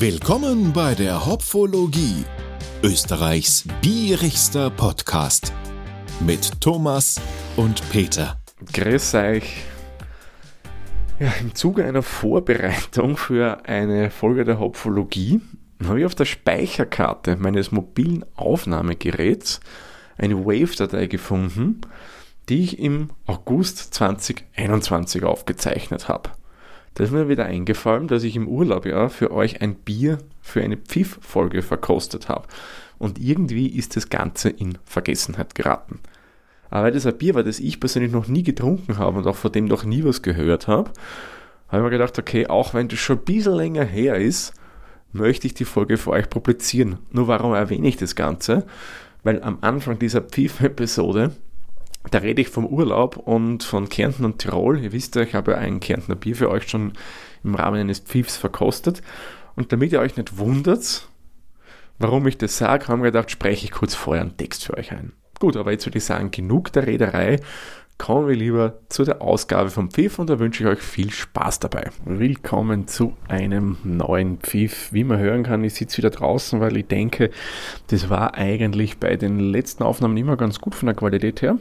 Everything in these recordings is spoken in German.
Willkommen bei der Hopfologie, Österreichs bierigster Podcast mit Thomas und Peter. Grüß euch. Ja, Im Zuge einer Vorbereitung für eine Folge der Hopfologie habe ich auf der Speicherkarte meines mobilen Aufnahmegeräts eine Wave-Datei gefunden, die ich im August 2021 aufgezeichnet habe. Da ist mir wieder eingefallen, dass ich im Urlaub ja für euch ein Bier für eine Pfiff-Folge verkostet habe. Und irgendwie ist das Ganze in Vergessenheit geraten. Aber weil das ein Bier war, das ich persönlich noch nie getrunken habe und auch von dem noch nie was gehört habe, habe ich mir gedacht, okay, auch wenn das schon ein bisschen länger her ist, möchte ich die Folge für euch publizieren. Nur warum erwähne ich das Ganze? Weil am Anfang dieser Pfiff-Episode, da rede ich vom Urlaub und von Kärnten und Tirol. Ihr wisst ja, ich habe ja ein Kärntner Bier für euch schon im Rahmen eines Pfiffs verkostet. Und damit ihr euch nicht wundert, warum ich das sage, haben wir gedacht, spreche ich kurz vorher einen Text für euch ein. Gut, aber jetzt würde ich sagen, genug der Rederei. Kommen wir lieber zu der Ausgabe vom Pfiff und da wünsche ich euch viel Spaß dabei. Willkommen zu einem neuen Pfiff. Wie man hören kann, ich sitze wieder draußen, weil ich denke, das war eigentlich bei den letzten Aufnahmen immer ganz gut von der Qualität her.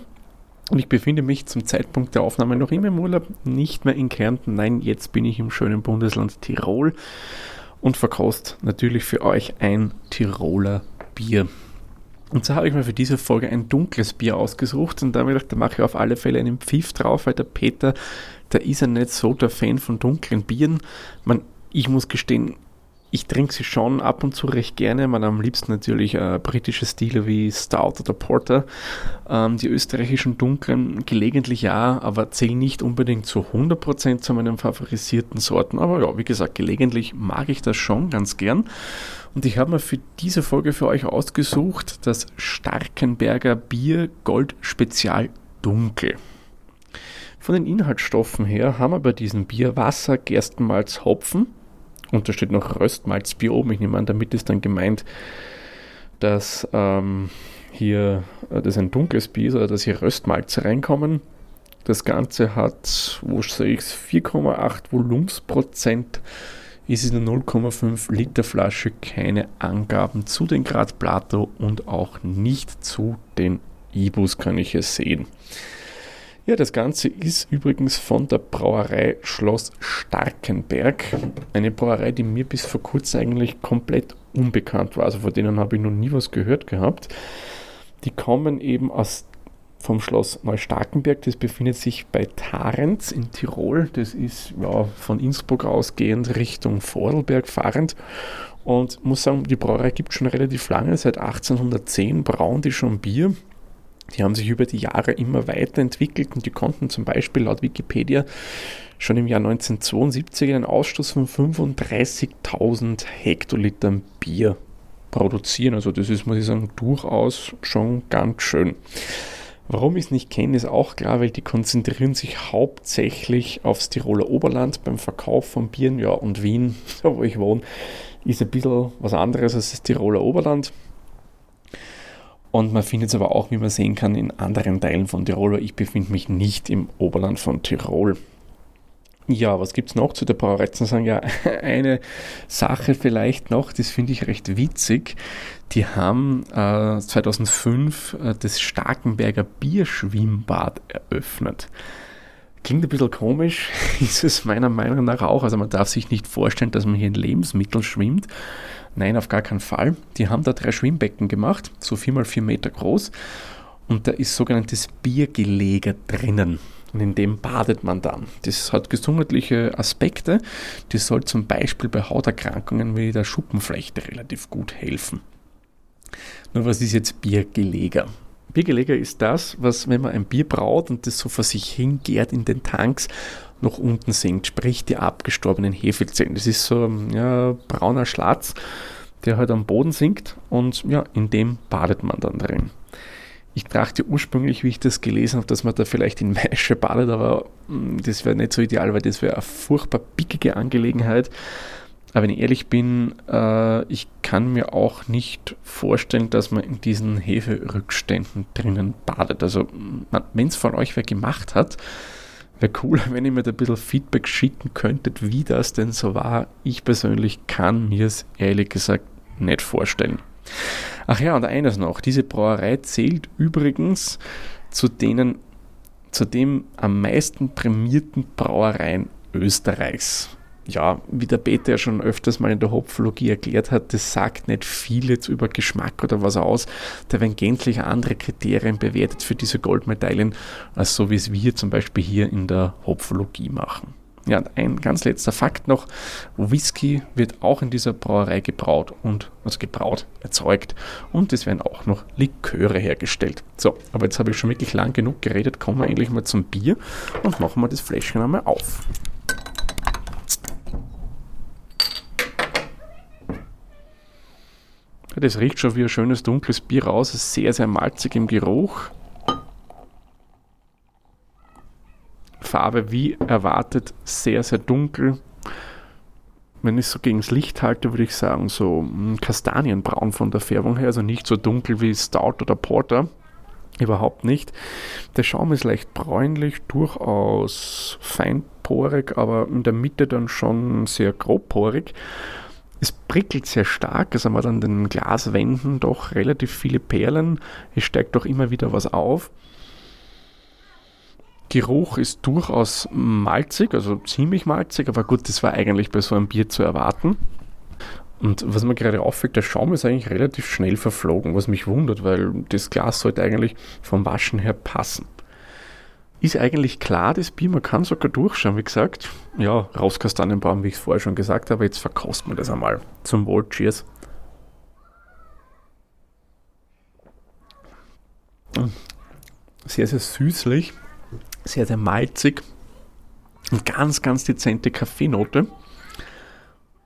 Und ich befinde mich zum Zeitpunkt der Aufnahme noch immer im Urlaub, nicht mehr in Kärnten. Nein, jetzt bin ich im schönen Bundesland Tirol und verkost natürlich für euch ein Tiroler Bier. Und so habe ich mir für diese Folge ein dunkles Bier ausgesucht und da habe ich gedacht, da mache ich auf alle Fälle einen Pfiff drauf, weil der Peter, der ist ja nicht so der Fan von dunklen Bieren. Man, ich muss gestehen, ich trinke sie schon ab und zu recht gerne. Man am liebsten natürlich äh, britische Stile wie Stout oder Porter. Ähm, die österreichischen dunklen gelegentlich ja, aber zählen nicht unbedingt zu 100% zu meinen favorisierten Sorten. Aber ja, wie gesagt, gelegentlich mag ich das schon ganz gern. Und ich habe mir für diese Folge für euch ausgesucht das Starkenberger Bier Gold Spezial Dunkel. Von den Inhaltsstoffen her haben wir bei diesem Bier Wasser, Gerstenmalz, Hopfen und da steht noch Röstmalzbier oben. Ich nehme an, damit ist dann gemeint, dass ähm, hier äh, das ein dunkles Bier ist oder dass hier Röstmalze reinkommen. Das Ganze hat, wo sehe ich es, 4,8 Volumensprozent. Ist in der 0,5 Liter Flasche keine Angaben zu den Grad Plato und auch nicht zu den Ibus kann ich es sehen. Ja, das Ganze ist übrigens von der Brauerei Schloss Starkenberg. Eine Brauerei, die mir bis vor kurzem eigentlich komplett unbekannt war. Also von denen habe ich noch nie was gehört gehabt. Die kommen eben aus vom Schloss Neustarkenberg. Das befindet sich bei Tarenz in Tirol. Das ist ja, von Innsbruck ausgehend Richtung Vordelberg fahrend. Und muss sagen, die Brauerei gibt schon relativ lange. Seit 1810 brauen die schon Bier. Die haben sich über die Jahre immer weiterentwickelt und die konnten zum Beispiel laut Wikipedia schon im Jahr 1972 einen Ausstoß von 35.000 Hektolitern Bier produzieren. Also das ist, muss ich sagen, durchaus schon ganz schön. Warum ich es nicht kenne, ist auch klar, weil die konzentrieren sich hauptsächlich aufs Tiroler Oberland beim Verkauf von Bieren. Ja, und Wien, wo ich wohne, ist ein bisschen was anderes als das Tiroler Oberland. Und man findet es aber auch, wie man sehen kann, in anderen Teilen von Tirol. Ich befinde mich nicht im Oberland von Tirol. Ja, was gibt es noch zu der Brauerei zu sagen? Ja, eine Sache vielleicht noch, das finde ich recht witzig. Die haben äh, 2005 äh, das Starkenberger Bierschwimmbad eröffnet. Klingt ein bisschen komisch, ist es meiner Meinung nach auch. Also man darf sich nicht vorstellen, dass man hier in Lebensmitteln schwimmt, Nein, auf gar keinen Fall. Die haben da drei Schwimmbecken gemacht, so vier mal vier Meter groß. Und da ist sogenanntes Biergelege drinnen. Und in dem badet man dann. Das hat gesundheitliche Aspekte. Das soll zum Beispiel bei Hauterkrankungen wie der Schuppenflechte relativ gut helfen. Nur was ist jetzt Biergeleger? Biergeleger ist das, was, wenn man ein Bier braut und das so vor sich hingärt in den Tanks, nach unten sinkt, sprich die abgestorbenen Hefezellen. Das ist so ein ja, brauner Schlatz, der halt am Boden sinkt und ja, in dem badet man dann drin. Ich dachte ursprünglich, wie ich das gelesen habe, dass man da vielleicht in Maische badet, aber hm, das wäre nicht so ideal, weil das wäre eine furchtbar pickige Angelegenheit. Aber wenn ich ehrlich bin, äh, ich kann mir auch nicht vorstellen, dass man in diesen Heferückständen drinnen badet. Also, wenn es von euch wer gemacht hat, Wäre cool, wenn ihr mir da ein bisschen Feedback schicken könntet, wie das denn so war. Ich persönlich kann mir es ehrlich gesagt nicht vorstellen. Ach ja, und eines noch. Diese Brauerei zählt übrigens zu denen, zu dem am meisten prämierten Brauereien Österreichs ja, wie der Peter ja schon öfters mal in der Hopfologie erklärt hat, das sagt nicht viel jetzt über Geschmack oder was aus. Da werden gänzlich andere Kriterien bewertet für diese Goldmedaillen, als so wie es wir zum Beispiel hier in der Hopfologie machen. Ja, ein ganz letzter Fakt noch. Whisky wird auch in dieser Brauerei gebraut und, also gebraut, erzeugt und es werden auch noch Liköre hergestellt. So, aber jetzt habe ich schon wirklich lang genug geredet, kommen wir endlich mal zum Bier und machen wir das Fläschchen einmal auf. Das riecht schon wie ein schönes dunkles Bier raus. Ist sehr, sehr malzig im Geruch. Farbe wie erwartet sehr, sehr dunkel. Wenn ich es so gegen das Licht halte, würde ich sagen, so hm, kastanienbraun von der Färbung her. Also nicht so dunkel wie Stout oder Porter. Überhaupt nicht. Der Schaum ist leicht bräunlich, durchaus feinporig, aber in der Mitte dann schon sehr grobporig. Es prickelt sehr stark, es haben wir an den Glaswänden doch relativ viele Perlen. Es steigt doch immer wieder was auf. Geruch ist durchaus malzig, also ziemlich malzig, aber gut, das war eigentlich bei so einem Bier zu erwarten. Und was mir gerade auffällt, der Schaum ist eigentlich relativ schnell verflogen, was mich wundert, weil das Glas sollte eigentlich vom Waschen her passen. Ist eigentlich klar, das Bier, man kann sogar durchschauen, wie gesagt. Ja, Rauskastanienbaum, wie ich es vorher schon gesagt habe, jetzt verkosten wir das einmal. Zum Wohl, cheers. Sehr, sehr süßlich, sehr, sehr malzig. Eine ganz, ganz dezente Kaffeenote.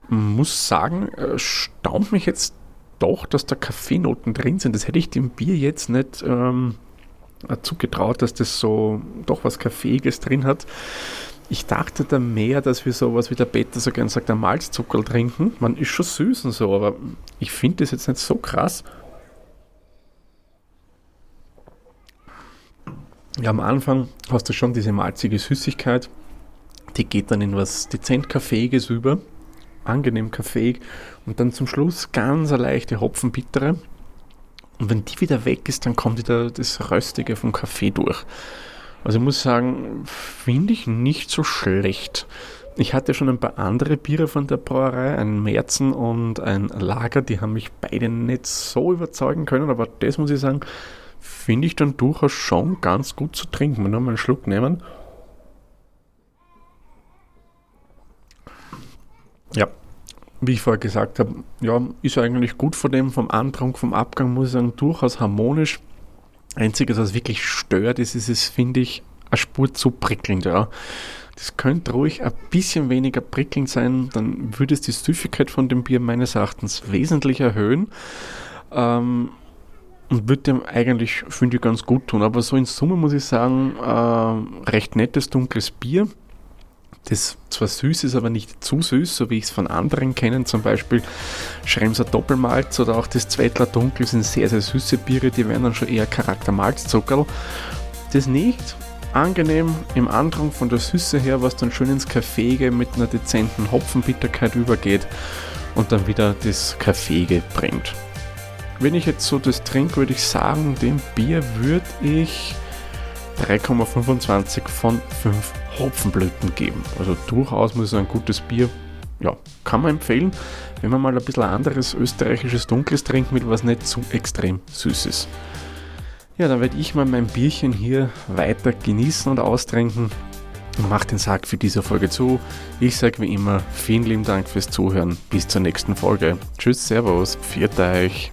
Muss sagen, staunt mich jetzt doch, dass da Kaffeenoten drin sind. Das hätte ich dem Bier jetzt nicht ähm, zugetraut, dass das so doch was Kaffeeiges drin hat. Ich dachte da mehr, dass wir sowas wie der Peter so gern sagt, ein Malzzuckerl trinken. Man ist schon süß und so, aber ich finde das jetzt nicht so krass. Ja, am Anfang hast du schon diese malzige Süßigkeit, die geht dann in was dezent Kaffeeiges über, angenehm kaffeeig und dann zum Schluss ganz eine leichte Hopfenbittere und wenn die wieder weg ist, dann kommt wieder das Röstige vom Kaffee durch. Also ich muss sagen, finde ich nicht so schlecht. Ich hatte schon ein paar andere Biere von der Brauerei, ein Märzen und ein Lager, die haben mich beide nicht so überzeugen können, aber das muss ich sagen, finde ich dann durchaus schon ganz gut zu trinken. Wenn wir einen Schluck nehmen. Ja, wie ich vorher gesagt habe, ja, ist eigentlich gut von dem, vom Antrunk, vom Abgang, muss ich sagen, durchaus harmonisch. Einziges, was wirklich stört, ist, ist es, finde ich, eine Spur zu prickelnd, ja. Das könnte ruhig ein bisschen weniger prickelnd sein, dann würde es die Süffigkeit von dem Bier meines Erachtens wesentlich erhöhen. Ähm, und würde dem eigentlich, finde ich, ganz gut tun. Aber so in Summe muss ich sagen, äh, recht nettes dunkles Bier das zwar süß ist, aber nicht zu süß, so wie ich es von anderen kenne. Zum Beispiel Schremser Doppelmalz oder auch das Zweitler Dunkel sind sehr, sehr süße Biere, die werden dann schon eher Charakter Malzzuckerl. Das nicht angenehm im Andrang von der Süße her, was dann schön ins Kaffeege mit einer dezenten Hopfenbitterkeit übergeht und dann wieder das Kaffeege bringt. Wenn ich jetzt so das trinke, würde ich sagen, dem Bier würde ich 3,25 von 5 Hopfenblüten geben. Also durchaus muss ein gutes Bier. Ja, kann man empfehlen, wenn man mal ein bisschen anderes österreichisches Dunkles trinkt mit was nicht zu extrem Süßes. Ja, dann werde ich mal mein Bierchen hier weiter genießen und austrinken und mache den Sack für diese Folge zu. Ich sage wie immer vielen lieben Dank fürs Zuhören. Bis zur nächsten Folge. Tschüss, Servus, pfiat euch.